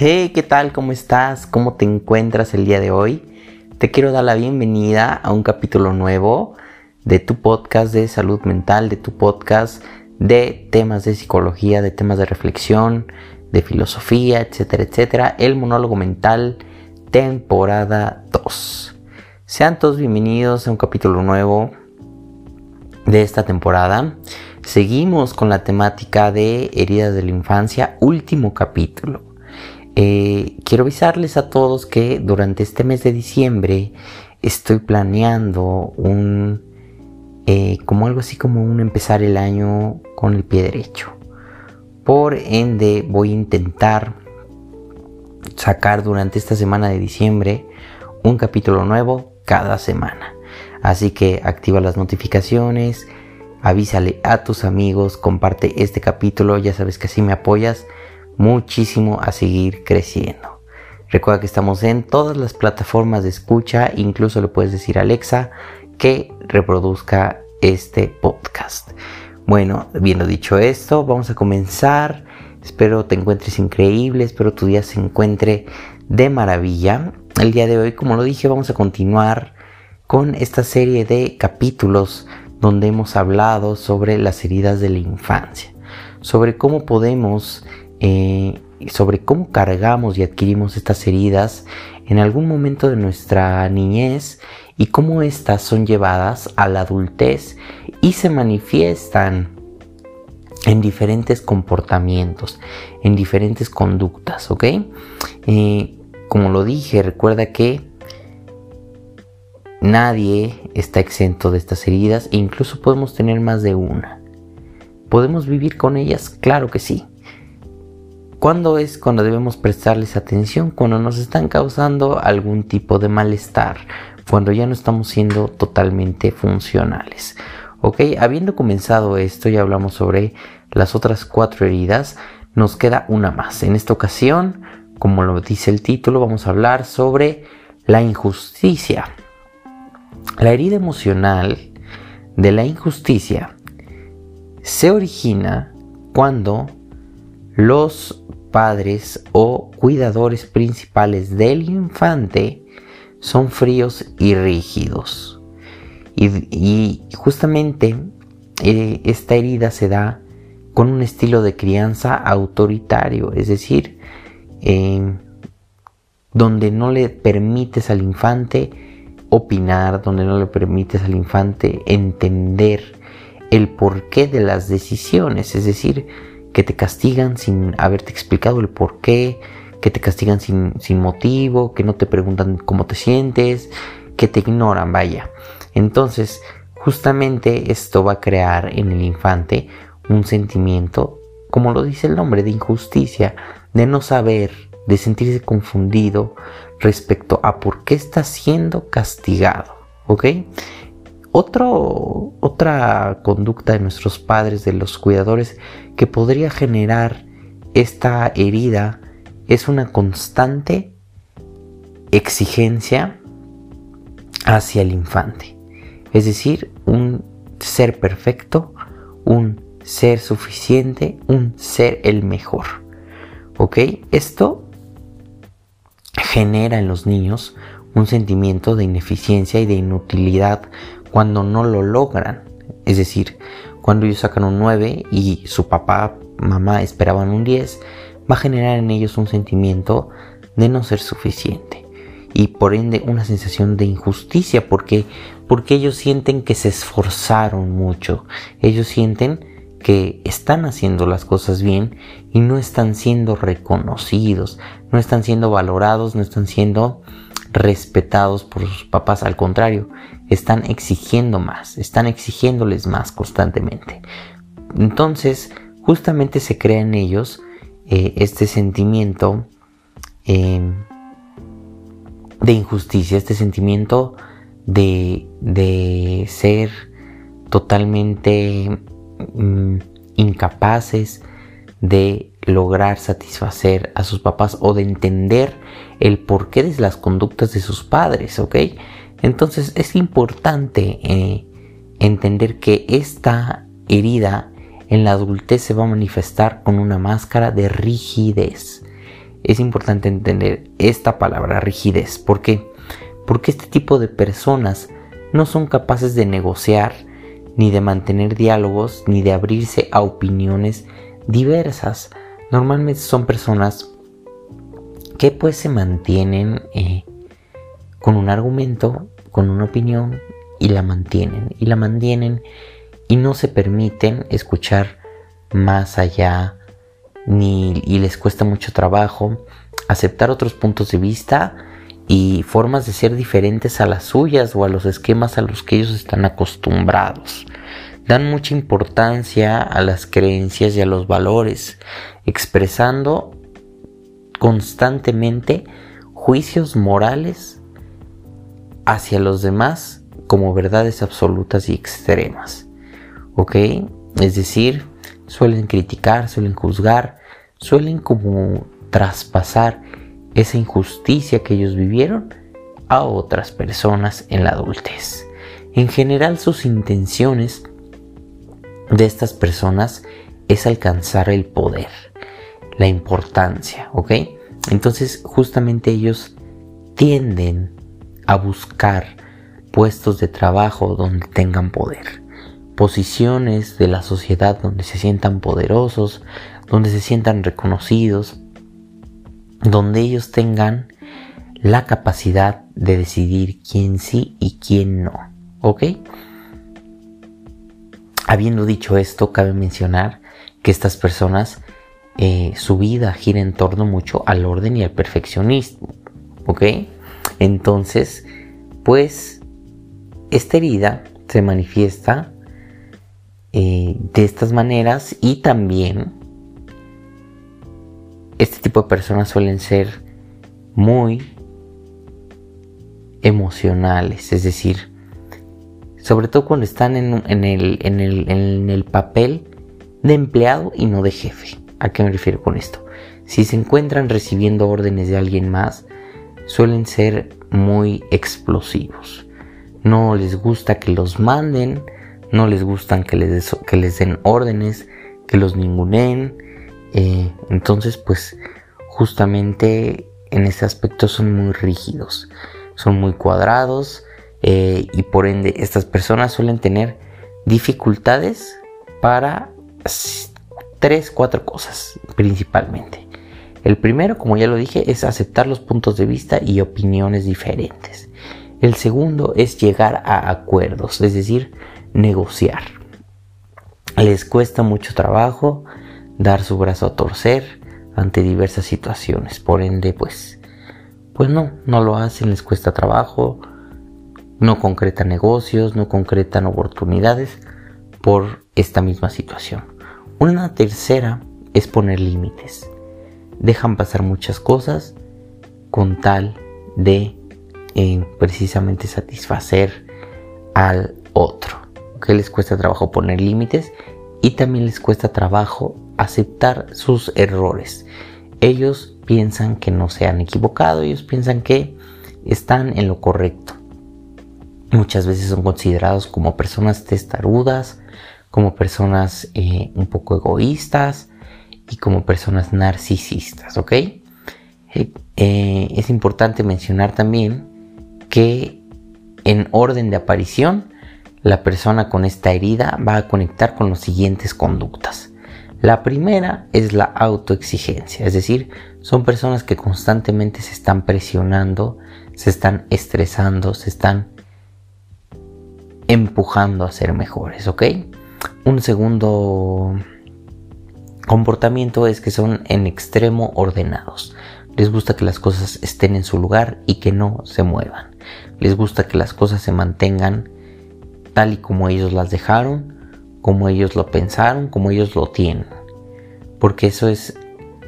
Hey, ¿qué tal? ¿Cómo estás? ¿Cómo te encuentras el día de hoy? Te quiero dar la bienvenida a un capítulo nuevo de tu podcast de salud mental, de tu podcast de temas de psicología, de temas de reflexión, de filosofía, etcétera, etcétera. El monólogo mental, temporada 2. Sean todos bienvenidos a un capítulo nuevo de esta temporada. Seguimos con la temática de heridas de la infancia, último capítulo. Eh, quiero avisarles a todos que durante este mes de diciembre estoy planeando un, eh, como algo así como un empezar el año con el pie derecho. Por ende voy a intentar sacar durante esta semana de diciembre un capítulo nuevo cada semana. Así que activa las notificaciones, avísale a tus amigos, comparte este capítulo, ya sabes que así me apoyas muchísimo a seguir creciendo. Recuerda que estamos en todas las plataformas de escucha, incluso le puedes decir a Alexa que reproduzca este podcast. Bueno, viendo dicho esto, vamos a comenzar. Espero te encuentres increíble, espero tu día se encuentre de maravilla. El día de hoy, como lo dije, vamos a continuar con esta serie de capítulos donde hemos hablado sobre las heridas de la infancia, sobre cómo podemos eh, sobre cómo cargamos y adquirimos estas heridas en algún momento de nuestra niñez y cómo éstas son llevadas a la adultez y se manifiestan en diferentes comportamientos, en diferentes conductas, ¿ok? Eh, como lo dije, recuerda que nadie está exento de estas heridas e incluso podemos tener más de una. ¿Podemos vivir con ellas? Claro que sí. ¿Cuándo es cuando debemos prestarles atención? Cuando nos están causando algún tipo de malestar, cuando ya no estamos siendo totalmente funcionales. Ok, habiendo comenzado esto y hablamos sobre las otras cuatro heridas, nos queda una más. En esta ocasión, como lo dice el título, vamos a hablar sobre la injusticia. La herida emocional de la injusticia se origina cuando los padres o cuidadores principales del infante son fríos y rígidos. Y, justamente eh, esta herida se da con un estilo de crianza autoritario, es decir, donde no le permites al infante opinar, donde no le permites al infante entender el porqué de las decisiones, es decir, que te castigan sin haberte explicado el por qué, que te castigan sin, motivo, que no te preguntan cómo te sientes, que te ignoran, vaya. Entonces, justamente esto va a crear en el infante un sentimiento, como lo dice el nombre, de injusticia, de no saber, de sentirse confundido respecto a por qué está siendo castigado, ¿ok? Otra conducta de nuestros padres, de los cuidadores, que podría generar esta herida es una constante exigencia hacia el infante. Es decir, un ser perfecto, un ser suficiente, un ser el mejor. ¿Ok? Esto genera en los niños un sentimiento de ineficiencia y de inutilidad cuando no lo logran. Es decir, cuando ellos sacan un 9 y su papá, mamá esperaban un 10, va a generar en ellos un sentimiento de no ser suficiente y por ende una sensación de injusticia. Porque porque ellos sienten que se esforzaron mucho, ellos sienten que están haciendo las cosas bien y no están siendo reconocidos, no están siendo valorados, no están siendo respetados por sus papás, al contrario, están exigiendo más, están exigiéndoles más constantemente. Entonces, justamente se crea en ellos eh, este sentimiento em, de injusticia, este sentimiento de, de ser totalmente mm, incapaces de lograr satisfacer a sus papás o de entender el porqué de las conductas de sus padres, ¿ok? Entonces es importante eh, entender que esta herida en la adultez se va a manifestar con una máscara de rigidez. es importante entender esta palabra rigidez. ¿Por qué? Porque este tipo de personas no son capaces de negociar, ni de mantener diálogos, ni de abrirse a opiniones diversas. Normalmente son personas que pues se mantienen eh, con un argumento, con una opinión y la mantienen y la mantienen y no se permiten escuchar más allá ni y les cuesta mucho trabajo aceptar otros puntos de vista y formas de ser diferentes a las suyas o a los esquemas a los que ellos están acostumbrados. Dan mucha importancia a las creencias y a los valores, expresando constantemente juicios morales hacia los demás como verdades absolutas y extremas. ¿Ok? Es decir, suelen criticar, suelen juzgar, suelen como traspasar esa injusticia que ellos vivieron a otras personas en la adultez. En general sus intenciones de estas personas es alcanzar el poder, la importancia, ¿ok? Entonces justamente ellos tienden a buscar puestos de trabajo donde tengan poder, posiciones de la sociedad donde se sientan poderosos, donde se sientan reconocidos, donde ellos tengan la capacidad de decidir quién sí y quién no. ¿Ok? Habiendo dicho esto, cabe mencionar que estas personas, eh, su vida gira en torno mucho al orden y al perfeccionismo. ¿Ok? Entonces, pues, esta herida se manifiesta eh, de estas maneras y también este tipo de personas suelen ser muy emocionales, es decir, sobre todo cuando están en, el, papel de empleado y no de jefe. ¿A qué me refiero con esto? Si se encuentran recibiendo órdenes de alguien más, suelen ser muy explosivos. No les gusta que los manden, no les gustan que les, que les den órdenes, que los ninguneen, eh, entonces, pues justamente en ese aspecto son muy rígidos, son muy cuadrados eh, y por ende estas personas suelen tener dificultades para tres, cuatro cosas principalmente. El primero, como ya lo dije, es aceptar los puntos de vista y opiniones diferentes. El segundo es llegar a acuerdos, es decir, negociar. Les cuesta mucho trabajo dar su brazo a torcer ante diversas situaciones. Por ende, pues, pues no, no lo hacen, les cuesta trabajo, no concretan negocios, no concretan oportunidades por esta misma situación. Una tercera es poner límites. Dejan pasar muchas cosas con tal de eh, precisamente satisfacer al otro. Que les cuesta trabajo poner límites y también les cuesta trabajo aceptar sus errores. Ellos piensan que no se han equivocado, ellos piensan que están en lo correcto. Muchas veces son considerados como personas testarudas, como personas eh, un poco egoístas y como personas narcisistas, ¿ok? Eh, eh, es importante mencionar también que en orden de aparición la persona con esta herida va a conectar con las siguientes conductas. La primera es la autoexigencia, es decir, son personas que constantemente se están presionando, se están estresando, se están empujando a ser mejores, ¿ok? Un segundo comportamiento es que son en extremo ordenados. Les gusta que las cosas estén en su lugar y que no se muevan. Les gusta que las cosas se mantengan tal y como ellos las dejaron, como ellos lo pensaron, como ellos lo tienen. Porque eso es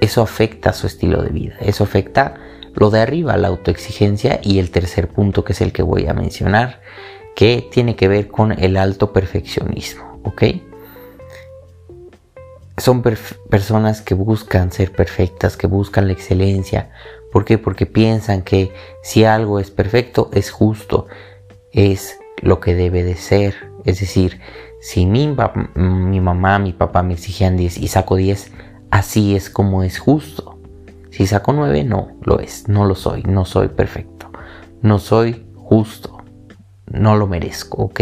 eso afecta su estilo de vida, eso afecta lo de arriba, la autoexigencia y el tercer punto que es el que voy a mencionar, que tiene que ver con el alto perfeccionismo, ¿ok? Son personas que buscan ser perfectas, que buscan la excelencia. ¿Por qué? Porque piensan que si algo es perfecto, es justo, es lo que debe de ser. Es decir, si mi, mamá, mi papá me exigían 10 y saco 10, así es como es justo. Si saco 9, no lo es, no lo soy, no soy perfecto, no soy justo, no lo merezco, ¿ok?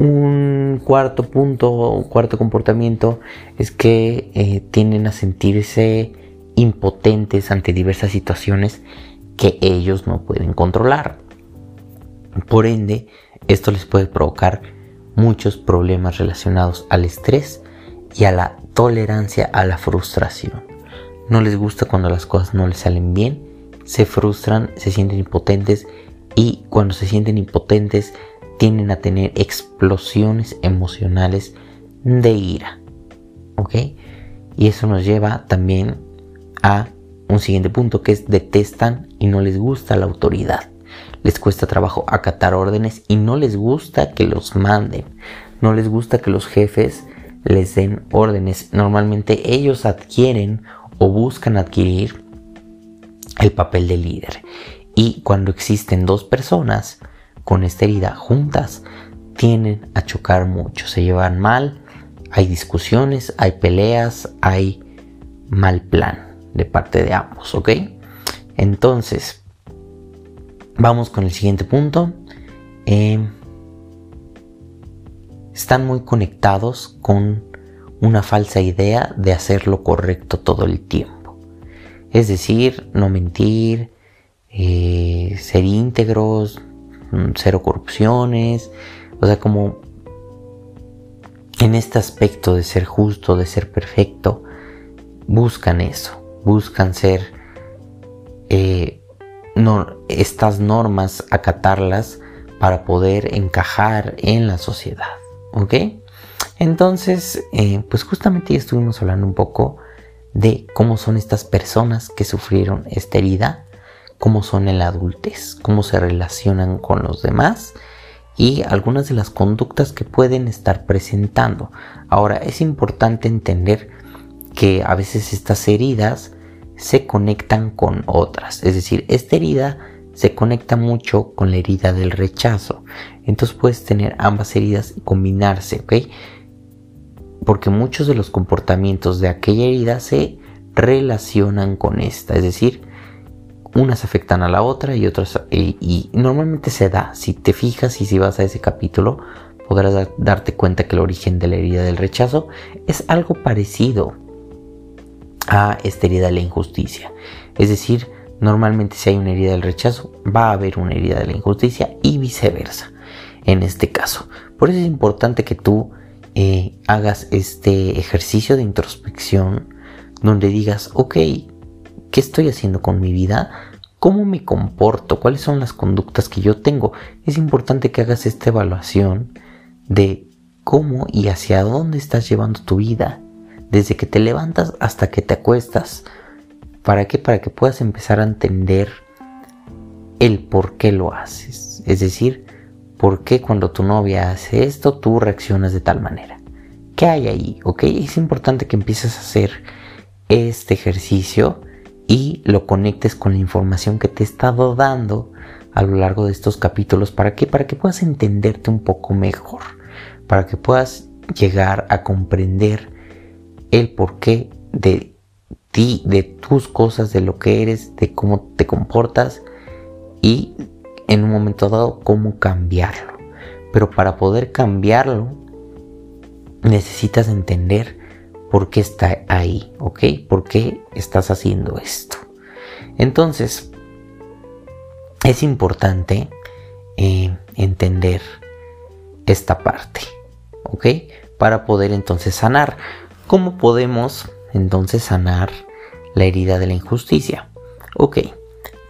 Un cuarto punto, un cuarto comportamiento es que eh, tienden a sentirse impotentes ante diversas situaciones que ellos no pueden controlar. Por ende, esto les puede provocar muchos problemas relacionados al estrés y a la tolerancia a la frustración. No les gusta cuando las cosas no les salen bien, se frustran, se sienten impotentes y cuando se sienten impotentes tienden a tener explosiones emocionales de ira. ¿Ok? Y eso nos lleva también a un siguiente punto que es detestan y no les gusta la autoridad. Les cuesta trabajo acatar órdenes y no les gusta que los manden. No les gusta que los jefes les den órdenes. Normalmente ellos adquieren o buscan adquirir el papel de líder. Y cuando existen dos personas con esta herida juntas, tienen a chocar mucho. Se llevan mal, hay discusiones, hay peleas, hay mal plan de parte de ambos, ¿ok? Entonces, Vamos con el siguiente punto. Em, están muy conectados con una falsa idea de hacer lo correcto todo el tiempo. Es decir, no mentir, eh, ser íntegros, mm, cero corrupciones, o sea, como en este aspecto de ser justo, de ser perfecto, buscan eso, buscan ser eh, estas normas, acatarlas para poder encajar en la sociedad. ¿Ok? Entonces, eh, pues justamente ya estuvimos hablando un poco de cómo son estas personas que sufrieron esta herida, cómo son en la adultez, cómo se relacionan con los demás y algunas de las conductas que pueden estar presentando. Ahora, es importante entender que a veces estas heridas se conectan con otras. Es decir, esta herida se conecta mucho con la herida del rechazo. Entonces puedes tener ambas heridas y combinarse, ¿ok? Porque muchos de los comportamientos de aquella herida se relacionan con esta. Es decir, unas afectan a la otra y otras... Y, normalmente se da. Si te fijas y si vas a ese capítulo, podrás darte cuenta que el origen de la herida del rechazo es algo parecido a esta herida de la injusticia. Es decir, normalmente si hay una herida del rechazo, va a haber una herida de la injusticia y viceversa. En este caso, por eso es importante que tú eh, hagas este ejercicio de introspección donde digas, ok, ¿qué estoy haciendo con mi vida? ¿Cómo me comporto? ¿Cuáles son las conductas que yo tengo? Es importante que hagas esta evaluación de cómo y hacia dónde estás llevando tu vida desde que te levantas hasta que te acuestas. ¿Para qué? Para que puedas empezar a entender el por qué lo haces. Es decir, por qué cuando tu novia hace esto tú reaccionas de tal manera. ¿Qué hay ahí? ¿Ok? Es importante que empieces a hacer este ejercicio y lo conectes con la información que te he estado dando a lo largo de estos capítulos. ¿Para qué? Para que puedas entenderte un poco mejor. Para que puedas llegar a comprender el porqué de ti, de tus cosas, de lo que eres, de cómo te comportas y en un momento dado cómo cambiarlo. Pero para poder cambiarlo necesitas entender por qué está ahí, ¿ok? ¿Por qué estás haciendo esto? Entonces, es importante eh, entender esta parte, ¿ok? Para poder entonces sanar. ¿Cómo podemos entonces sanar la herida de la injusticia? Ok,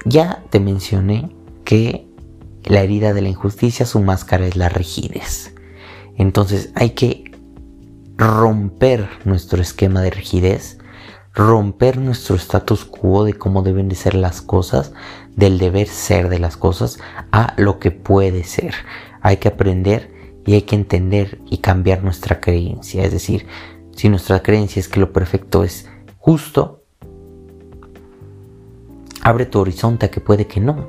ya te mencioné que la herida de la injusticia, su máscara es la rigidez. Entonces hay que romper nuestro esquema de rigidez, romper nuestro status quo de cómo deben de ser las cosas, del deber ser de las cosas, a lo que puede ser. Hay que aprender y hay que entender y cambiar nuestra creencia. Es decir, si nuestra creencia es que lo perfecto es justo, abre tu horizonte a que puede que no.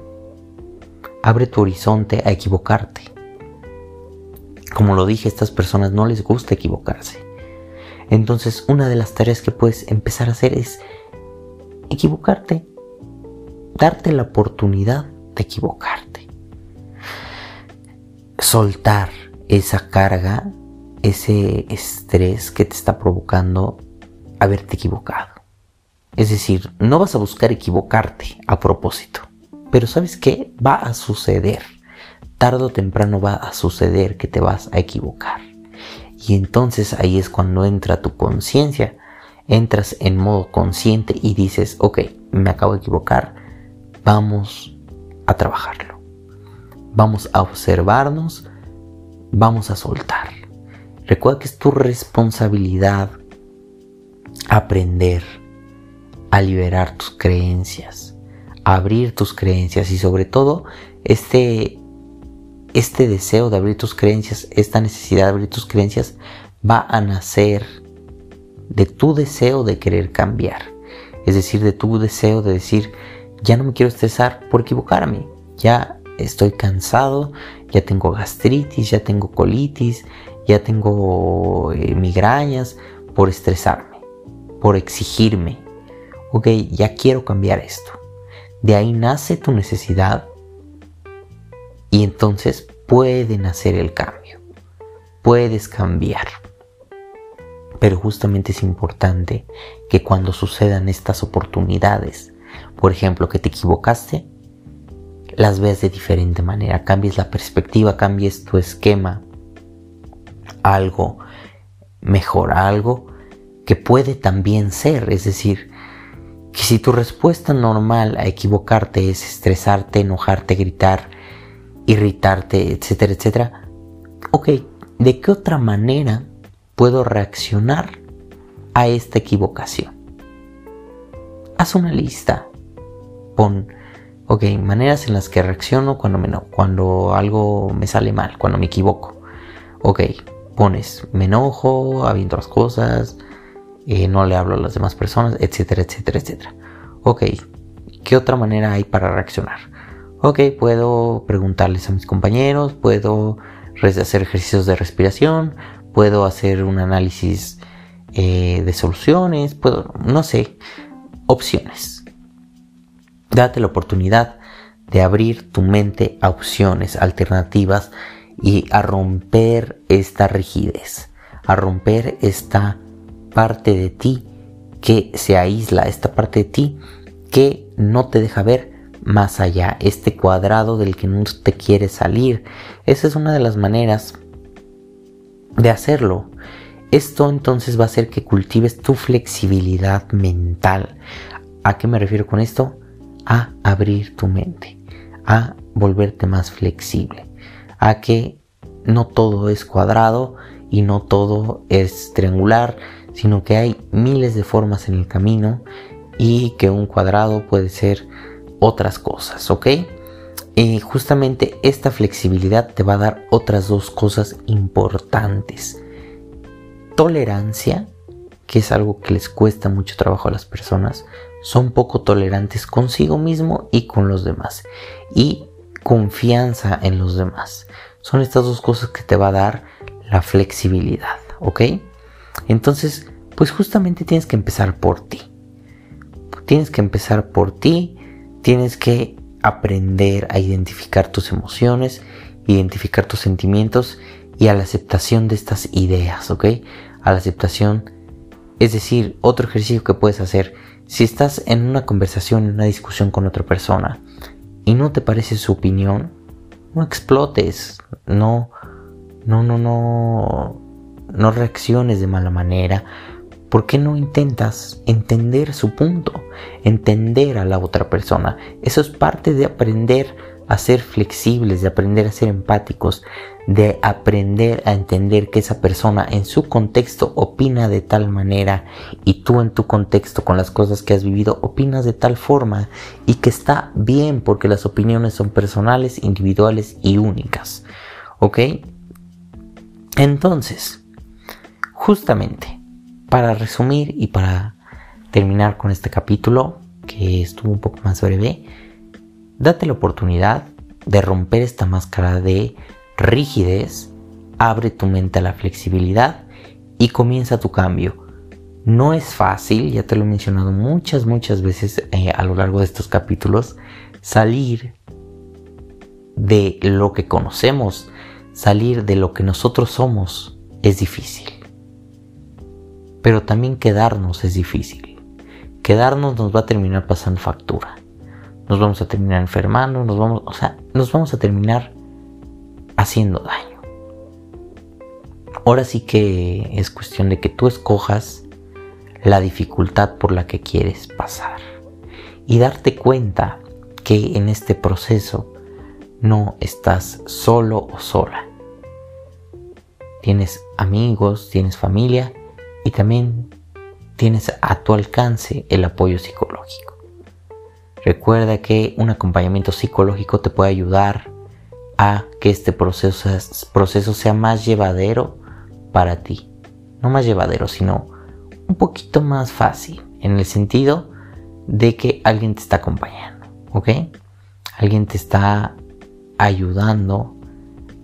Abre tu horizonte a equivocarte. Como lo dije, a estas personas no les gusta equivocarse. Entonces, una de las tareas que puedes empezar a hacer es equivocarte, darte la oportunidad de equivocarte, soltar esa carga, ese estrés que te está provocando haberte equivocado. Es decir, no vas a buscar equivocarte a propósito, pero ¿sabes qué? Va a suceder. Tardo o temprano va a suceder que te vas a equivocar. Y entonces ahí es cuando entra tu conciencia. Entras en modo consciente y dices, ok, me acabo de equivocar, vamos a trabajarlo. Vamos a observarnos, vamos a soltar. Recuerda que es tu responsabilidad aprender a liberar tus creencias, a abrir tus creencias y sobre todo este, este deseo de abrir tus creencias, esta necesidad de abrir tus creencias va a nacer de tu deseo de querer cambiar. Es decir, de tu deseo de decir, ya no me quiero estresar por equivocarme, ya estoy cansado, ya tengo gastritis, ya tengo colitis, ya tengo eh, migrañas por estresarme, por exigirme. Ok, ya quiero cambiar esto. De ahí nace tu necesidad y entonces puede nacer el cambio. Puedes cambiar. Pero justamente es importante que cuando sucedan estas oportunidades, por ejemplo, que te equivocaste, las veas de diferente manera, cambies la perspectiva, cambies tu esquema, algo mejor, algo que puede también ser, es decir, que si tu respuesta normal a equivocarte es estresarte, enojarte, gritar, irritarte, etcétera, etcétera, ok, ¿de qué otra manera puedo reaccionar a esta equivocación? Haz una lista. Pon, ok, maneras en las que reacciono cuando, me, cuando algo me sale mal, cuando me equivoco. Ok, pones, me enojo, aviento las cosas, eh, no le hablo a las demás personas, etcétera, etcétera, etcétera. Ok, ¿qué otra manera hay para reaccionar? Ok, puedo preguntarles a mis compañeros, puedo hacer ejercicios de respiración, puedo hacer un análisis eh, de soluciones, puedo, no sé, opciones. Date la oportunidad de abrir tu mente a opciones alternativas y a romper esta rigidez, a romper esta parte de ti que se aísla, esta parte de ti que no te deja ver más allá, este cuadrado del que no te quiere salir. Esa es una de las maneras de hacerlo. Esto entonces va a hacer que cultives tu flexibilidad mental. ¿A qué me refiero con esto? A abrir tu mente, a volverte más flexible, a que no todo es cuadrado y no todo es triangular, sino que hay miles de formas en el camino y que un cuadrado puede ser otras cosas, ¿ok? Y justamente esta flexibilidad te va a dar otras dos cosas importantes. Tolerancia, que es algo que les cuesta mucho trabajo a las personas, son poco tolerantes consigo mismo y con los demás. Y confianza en los demás. Son estas dos cosas que te va a dar la flexibilidad, ¿ok? Entonces, pues justamente tienes que empezar por ti. Tienes que empezar por ti, tienes que aprender a identificar tus emociones, identificar tus sentimientos y a la aceptación de estas ideas, ¿ok? A la aceptación, es decir, otro ejercicio que puedes hacer, si estás en una conversación, en una discusión con otra persona y no te parece su opinión, no explotes, no, no, no, no, no reacciones de mala manera. ¿Por qué no intentas entender su punto? Entender a la otra persona. Eso es parte de aprender a ser flexibles, de aprender a ser empáticos, de aprender a entender que esa persona en su contexto opina de tal manera y tú en tu contexto con las cosas que has vivido opinas de tal forma y que está bien porque las opiniones son personales, individuales y únicas. ¿Ok? Entonces, justamente, para resumir y para terminar con este capítulo, que estuvo un poco más breve, date la oportunidad de romper esta máscara de rigidez, abre tu mente a la flexibilidad y comienza tu cambio. No es fácil, ya te lo he mencionado muchas, muchas veces eh, a lo largo de estos capítulos, salir de lo que conocemos, salir de lo que nosotros somos, es difícil. Pero también quedarnos es difícil. Quedarnos nos va a terminar pasando factura. Nos vamos a terminar enfermando, nos vamos, o sea, nos vamos a terminar haciendo daño. Ahora sí que es cuestión de que tú escojas la dificultad por la que quieres pasar y darte cuenta que en este proceso no estás solo o sola. Tienes amigos, tienes familia y también tienes a tu alcance el apoyo psicológico. Recuerda que un acompañamiento psicológico te puede ayudar a que este proceso, sea más llevadero para ti. No más llevadero, sino un poquito más fácil, en el sentido de que alguien te está acompañando, ¿ok? Alguien te está ayudando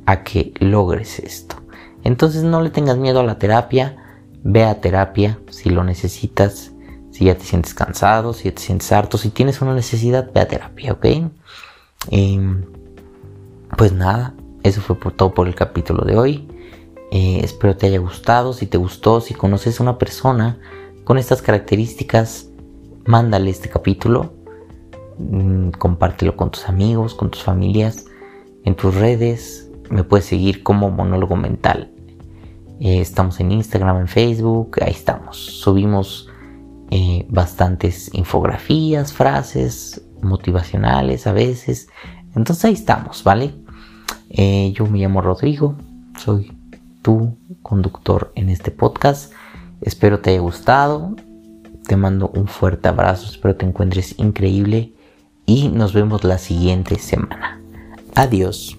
a que logres esto. Entonces no le tengas miedo a la terapia, ve a terapia si lo necesitas, si ya te sientes cansado, si ya te sientes harto, si tienes una necesidad, ve a terapia, ¿ok? Pues nada, eso fue por todo por el capítulo de hoy. Eh, espero te haya gustado. Si te gustó, si conoces a una persona con estas características, mándale este capítulo. Mm, compártelo con tus amigos, con tus familias, en tus redes. Me puedes seguir como monólogo mental. Eh, estamos en Instagram, en Facebook, ahí estamos. Subimos eh, bastantes infografías, frases motivacionales a veces. Entonces ahí estamos, ¿vale? yo me llamo Rodrigo, soy tu conductor en este podcast. Espero te haya gustado. Te mando un fuerte abrazo. Espero te encuentres increíble. Y nos vemos la siguiente semana. Adiós.